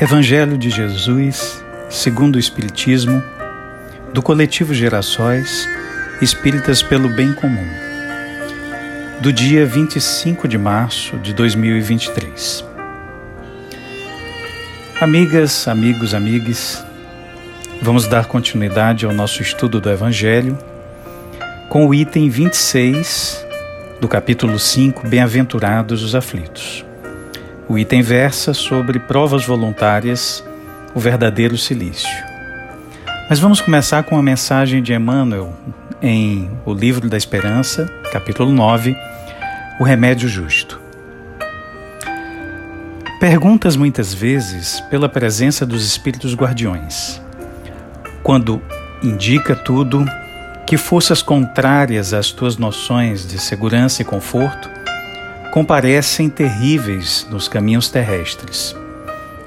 Evangelho de Jesus, segundo o Espiritismo, do coletivo Gerações Espíritas pelo Bem Comum, do dia 25 de março de 2023. Amigas, amigos, amigues, vamos dar continuidade ao nosso estudo do Evangelho com o item 26 do capítulo 5, Bem-aventurados os aflitos. O item versa sobre provas voluntárias, o verdadeiro silício. Mas vamos começar com a mensagem de Emmanuel em O Livro da Esperança, capítulo 9, O Remédio Justo. Perguntas muitas vezes pela presença dos espíritos guardiões. Quando indica tudo que forças contrárias às tuas noções de segurança e conforto comparecem terríveis nos caminhos terrestres.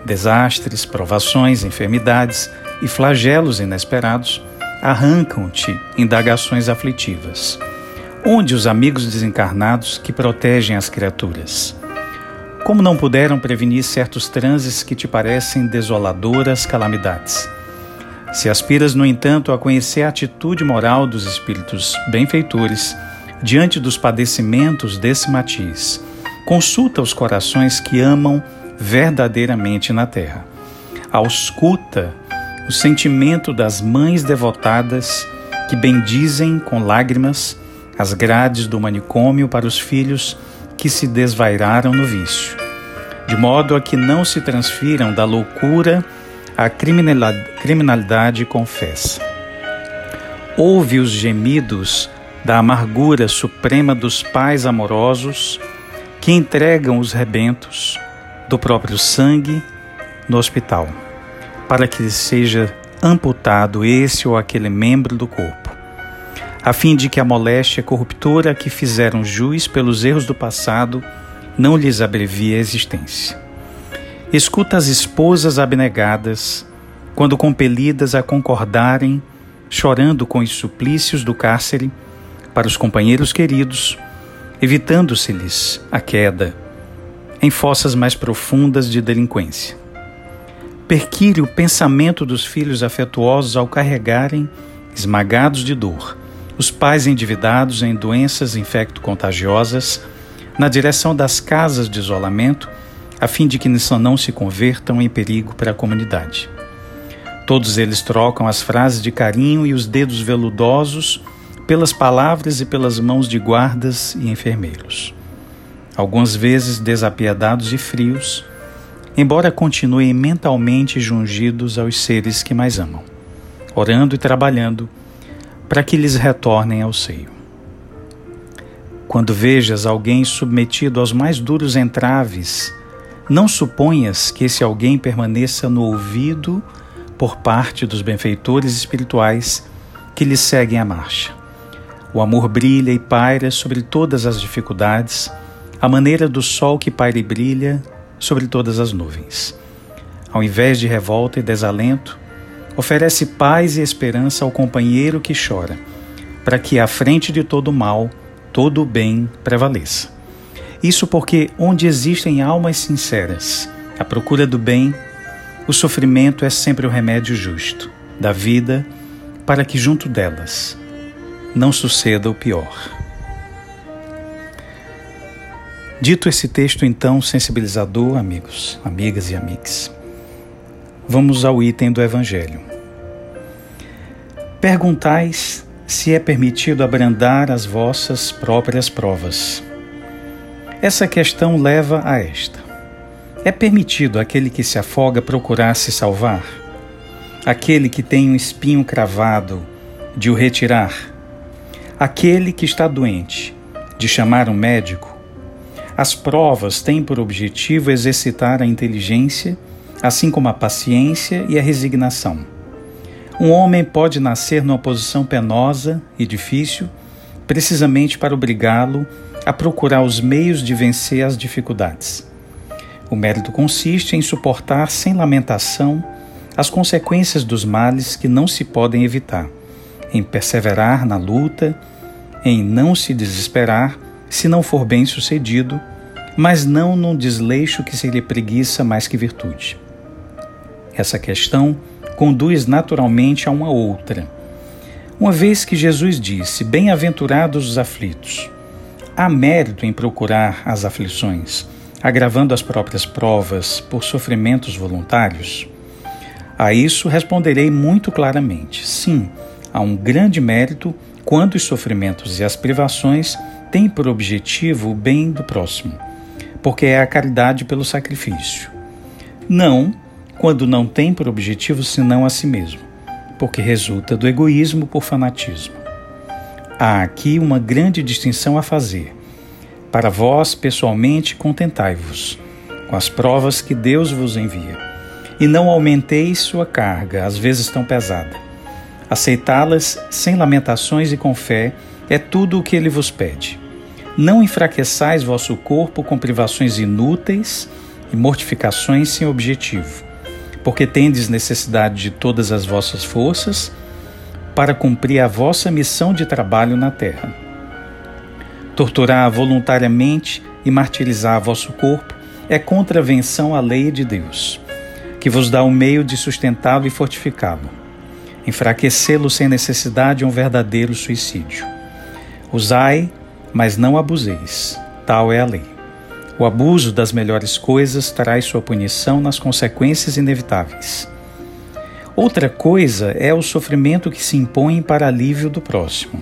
Desastres, provações, enfermidades e flagelos inesperados arrancam-te indagações aflitivas. Onde os amigos desencarnados que protegem as criaturas? Como não puderam prevenir certos transes que te parecem desoladoras calamidades? Se aspiras, no entanto, a conhecer a atitude moral dos espíritos benfeitores, diante dos padecimentos desse matiz. Consulta os corações que amam verdadeiramente na terra. Ausculta o sentimento das mães devotadas que bendizem com lágrimas as grades do manicômio para os filhos que se desvairaram no vício, de modo a que não se transfiram da loucura à criminalidade confessa. Ouve os gemidos da amargura suprema dos pais amorosos que entregam os rebentos do próprio sangue no hospital, para que seja amputado esse ou aquele membro do corpo, a fim de que a moléstia corruptora que fizeram juiz pelos erros do passado não lhes abrevie a existência. Escuta as esposas abnegadas, quando compelidas a concordarem, chorando com os suplícios do cárcere, para os companheiros queridos, evitando-se-lhes a queda em fossas mais profundas de delinquência. Perquire o pensamento dos filhos afetuosos ao carregarem, esmagados de dor, os pais endividados em doenças infecto-contagiosas na direção das casas de isolamento, a fim de que não se convertam em perigo para a comunidade. Todos eles trocam as frases de carinho e os dedos veludosos pelas palavras e pelas mãos de guardas e enfermeiros. Algumas vezes desapiedados e frios, embora continuem mentalmente jungidos aos seres que mais amam, orando e trabalhando para que lhes retornem ao seio. Quando vejas alguém submetido aos mais duros entraves, não suponhas que esse alguém permaneça no ouvido por parte dos benfeitores espirituais que lhe seguem a marcha. O amor brilha e paira sobre todas as dificuldades, a maneira do sol que paira e brilha sobre todas as nuvens. Ao invés de revolta e desalento, oferece paz e esperança ao companheiro que chora, para que à frente de todo o mal, todo o bem prevaleça. Isso porque onde existem almas sinceras, a procura do bem, o sofrimento é sempre o remédio justo da vida, para que junto delas não suceda o pior. Dito esse texto, então, sensibilizador, amigos, amigas e amigos, vamos ao item do Evangelho. Perguntais se é permitido abrandar as vossas próprias provas. Essa questão leva a esta: é permitido aquele que se afoga procurar se salvar? Aquele que tem um espinho cravado de o retirar? Aquele que está doente, de chamar um médico. As provas têm por objetivo exercitar a inteligência, assim como a paciência e a resignação. Um homem pode nascer numa posição penosa e difícil, precisamente para obrigá-lo a procurar os meios de vencer as dificuldades. O mérito consiste em suportar sem lamentação as consequências dos males que não se podem evitar, em perseverar na luta em não se desesperar se não for bem sucedido, mas não num desleixo que seria preguiça mais que virtude. Essa questão conduz naturalmente a uma outra. Uma vez que Jesus disse: Bem-aventurados os aflitos, há mérito em procurar as aflições, agravando as próprias provas por sofrimentos voluntários? A isso responderei muito claramente: sim, há um grande mérito quando os sofrimentos e as privações têm por objetivo o bem do próximo, porque é a caridade pelo sacrifício. Não quando não tem por objetivo senão a si mesmo, porque resulta do egoísmo por fanatismo. Há aqui uma grande distinção a fazer. Para vós, pessoalmente, contentai-vos com as provas que Deus vos envia, e não aumenteis sua carga, às vezes tão pesada. Aceitá-las sem lamentações e com fé é tudo o que ele vos pede. Não enfraqueçais vosso corpo com privações inúteis e mortificações sem objetivo porque tendes necessidade de todas as vossas forças para cumprir a vossa missão de trabalho na terra. Torturar voluntariamente e martirizar vosso corpo é contravenção à lei de Deus, que vos dá o meio de sustentá-lo e fortificá-lo. Enfraquecê-lo sem necessidade é um verdadeiro suicídio. Usai, mas não abuseis. Tal é a lei. O abuso das melhores coisas traz sua punição nas consequências inevitáveis. Outra coisa é o sofrimento que se impõe para alívio do próximo.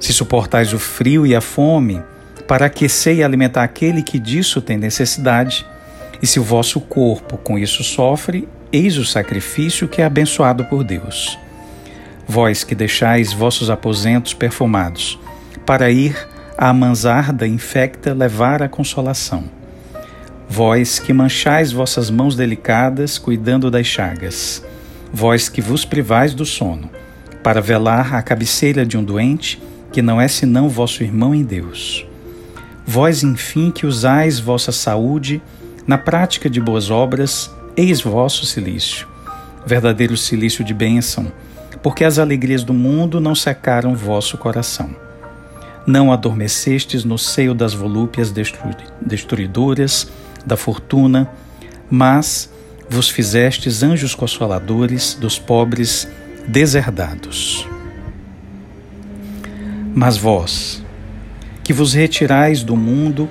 Se suportais o frio e a fome, para aquecer e alimentar aquele que disso tem necessidade, e se o vosso corpo com isso sofre, eis o sacrifício que é abençoado por Deus. Vós que deixais vossos aposentos perfumados, para ir a mansarda infecta levar a consolação. Vós que manchais vossas mãos delicadas cuidando das chagas, vós que vos privais do sono, para velar a cabeceira de um doente que não é senão vosso irmão em Deus. Vós, enfim, que usais vossa saúde na prática de boas obras, eis vosso silício, verdadeiro silício de bênção, porque as alegrias do mundo não secaram vosso coração não adormecestes no seio das volúpias destruidoras da fortuna, mas vos fizestes anjos consoladores dos pobres deserdados. Mas vós, que vos retirais do mundo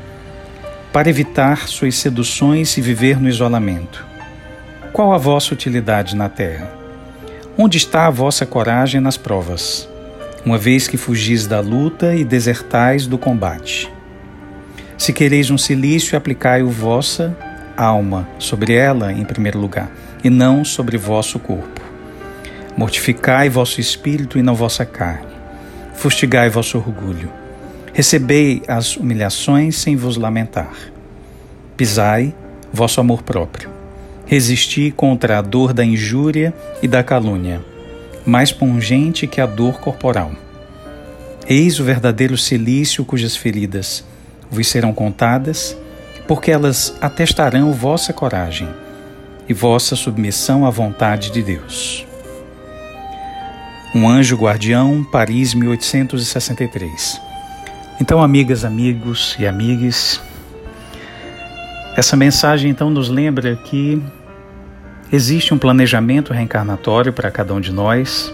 para evitar suas seduções e viver no isolamento, qual a vossa utilidade na terra? Onde está a vossa coragem nas provas? uma vez que fugis da luta e desertais do combate. Se quereis um silício, aplicai-o vossa alma sobre ela em primeiro lugar, e não sobre vosso corpo. Mortificai vosso espírito e não vossa carne. Fustigai vosso orgulho. Recebei as humilhações sem vos lamentar. Pisai vosso amor próprio. Resisti contra a dor da injúria e da calúnia mais pungente que a dor corporal. Eis o verdadeiro silício cujas feridas vos serão contadas, porque elas atestarão vossa coragem e vossa submissão à vontade de Deus. Um anjo guardião, Paris, 1863. Então, amigas, amigos e amigas, essa mensagem então nos lembra que Existe um planejamento reencarnatório para cada um de nós,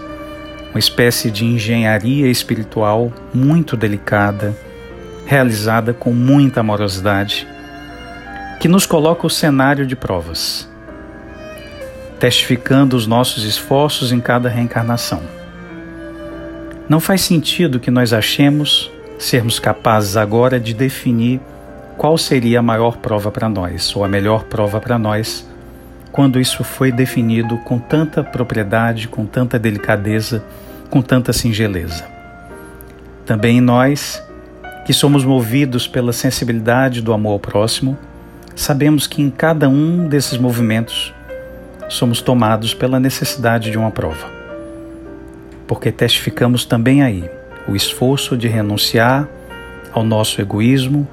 uma espécie de engenharia espiritual muito delicada, realizada com muita amorosidade, que nos coloca o cenário de provas, testificando os nossos esforços em cada reencarnação. Não faz sentido que nós achemos sermos capazes agora de definir qual seria a maior prova para nós, ou a melhor prova para nós quando isso foi definido com tanta propriedade, com tanta delicadeza, com tanta singeleza. Também nós, que somos movidos pela sensibilidade do amor ao próximo, sabemos que em cada um desses movimentos somos tomados pela necessidade de uma prova. Porque testificamos também aí o esforço de renunciar ao nosso egoísmo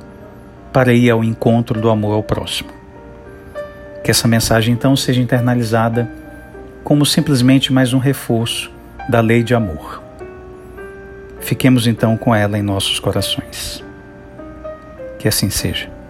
para ir ao encontro do amor ao próximo. Que essa mensagem então seja internalizada como simplesmente mais um reforço da lei de amor. Fiquemos então com ela em nossos corações. Que assim seja.